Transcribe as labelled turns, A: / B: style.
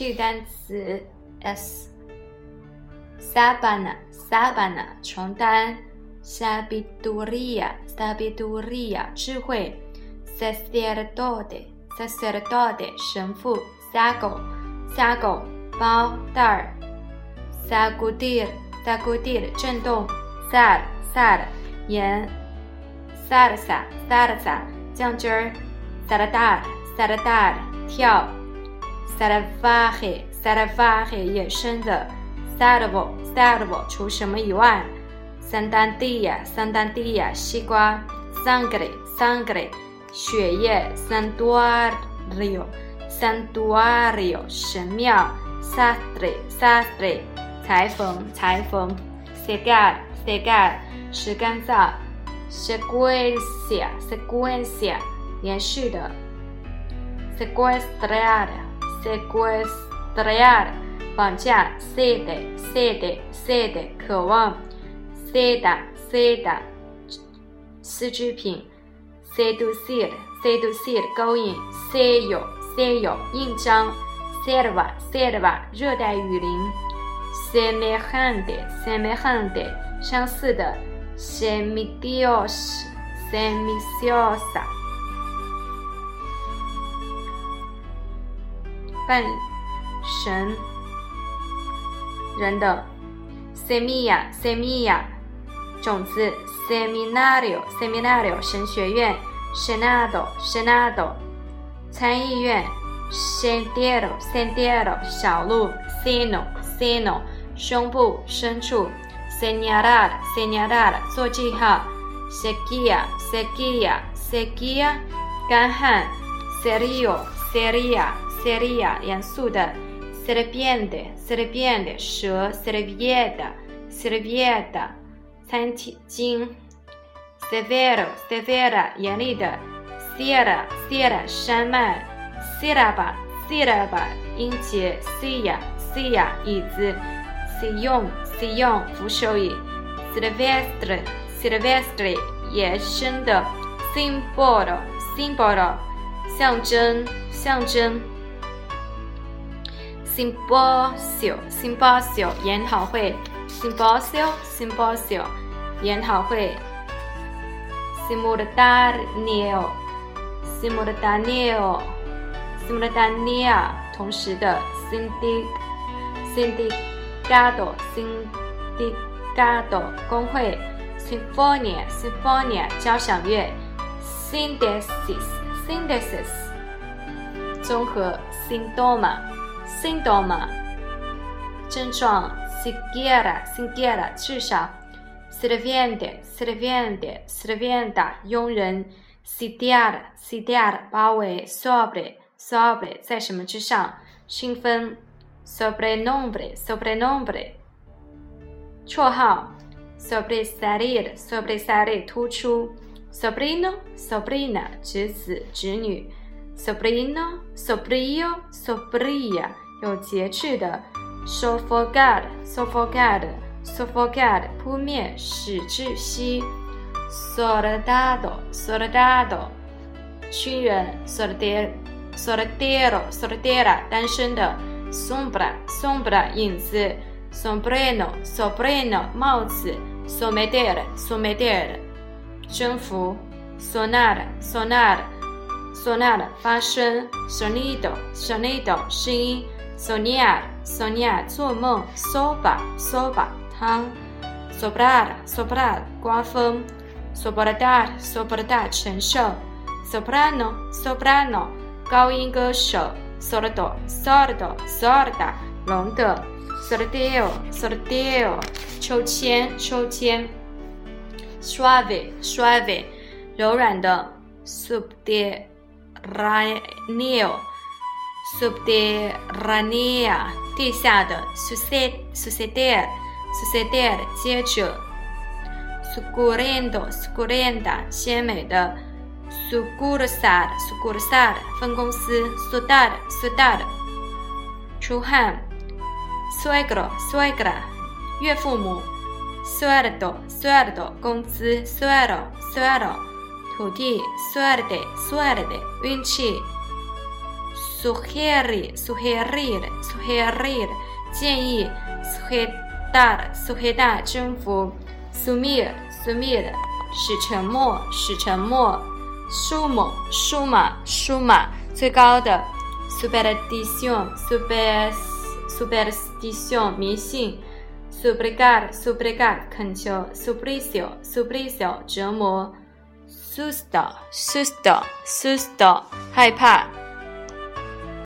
A: 这个单词 s，sabana，sabana，床单，sabiduria，sabiduria，智慧，sacerdote，sacerdote，神父，sago，sago，包袋儿，sagudir，sagudir，震动，sad，sad，盐，salsa，salsa，酱汁儿，salad，salad，跳。salvaje，salvaje，野生的；salvo，salvo，除什么以外；sandía，sandía，西瓜；sangre，sangre，血液；santuario，santuario，神庙；sastre，sastre，裁缝，裁缝；secar，secar，使干燥；secuencia，secuencia，连续的 segueztra；secuestrar。sequestrar 绑架，sed sed sed 渴望，seda seda 丝织品，seducir seducir 勾引，sello sello 印章，selva selva 热带雨林，semejante semejante 相似的，semidios semiciosa 半神人的 semilla semilla 种子 seminario seminario 神学院 senado senado 参议院 sendero sendero 小路 seno seno 胸部深处 señalar señalar 做记号 sequía sequía sequía 干旱 serio seria seria 严肃的，serpiente serpiente 蛇，servieta servieta 餐巾，severo severa 严厉的，sierra sierra 山脉，sierra sierra 音节，sia sia 椅子，sillon sillon 扶手椅，silvestre silvestre 野生的，simbolo simbolo 象征象征。Symposio, symposio 研讨会，symposio, symposio 研讨会，simultaneo, simultaneo, simultanea 同时的，syndic, sindicato, sindicato 工会，symphonia, symphonia 交响乐，synthesis, synthesis 综合，syndrome。Sindoma，症状；Sigera，Sigera，至少；Servente，Servente，Serventa，佣人；Sitiar，Sitiar，包围；Sobre，Sobre，在什么之上？兴奋；Sobrenombre，Sobrenombre，绰号；Sobresalir，Sobresalir，突出；Sobrino，Sobrina，侄子、侄女 soprino, soprio, sopria，。有节制的 soffocar, soffocar, soffocar，扑灭，使窒息；soldado，soldado，军人；soltero，soltero，soltera，单身的；sombra，sombra，影子；sombrero，sombrero，帽子；someter，someter，征服；sonar, sonar sonar 发声；sonido，sonido，声音。soñar，soñar，做梦；sopa，sopa，汤；soplar，soplar，刮风；soportar，soportar，承受；soprano，soprano，高音歌手；sordo，sordo，sorda，聋的；sordio，sordio，抽签，抽签；suave，suave，柔软的，subir；subterraneo。subterránea 地下的，suceder，suceder，suceder 接着 sucurendo sucurenda 鲜美的 sucursar sucursar 分公司，ciudad，ciudad 出汗，suegro，suegra 岳父母，sueldo，sueldo 工资，sueldo，sueldo 土地，suerte，suerte 运气。sugerir，sugerir，sugerir，建议，sugerir，sugerir，征服，sumir，sumir，使沉默，使沉默，suma，suma，suma，最高的，superstition，super，superstition，迷信 s u p r i g a r s u p r i g a r 恳求 supricio supricio 折磨。Sister sister sister 害怕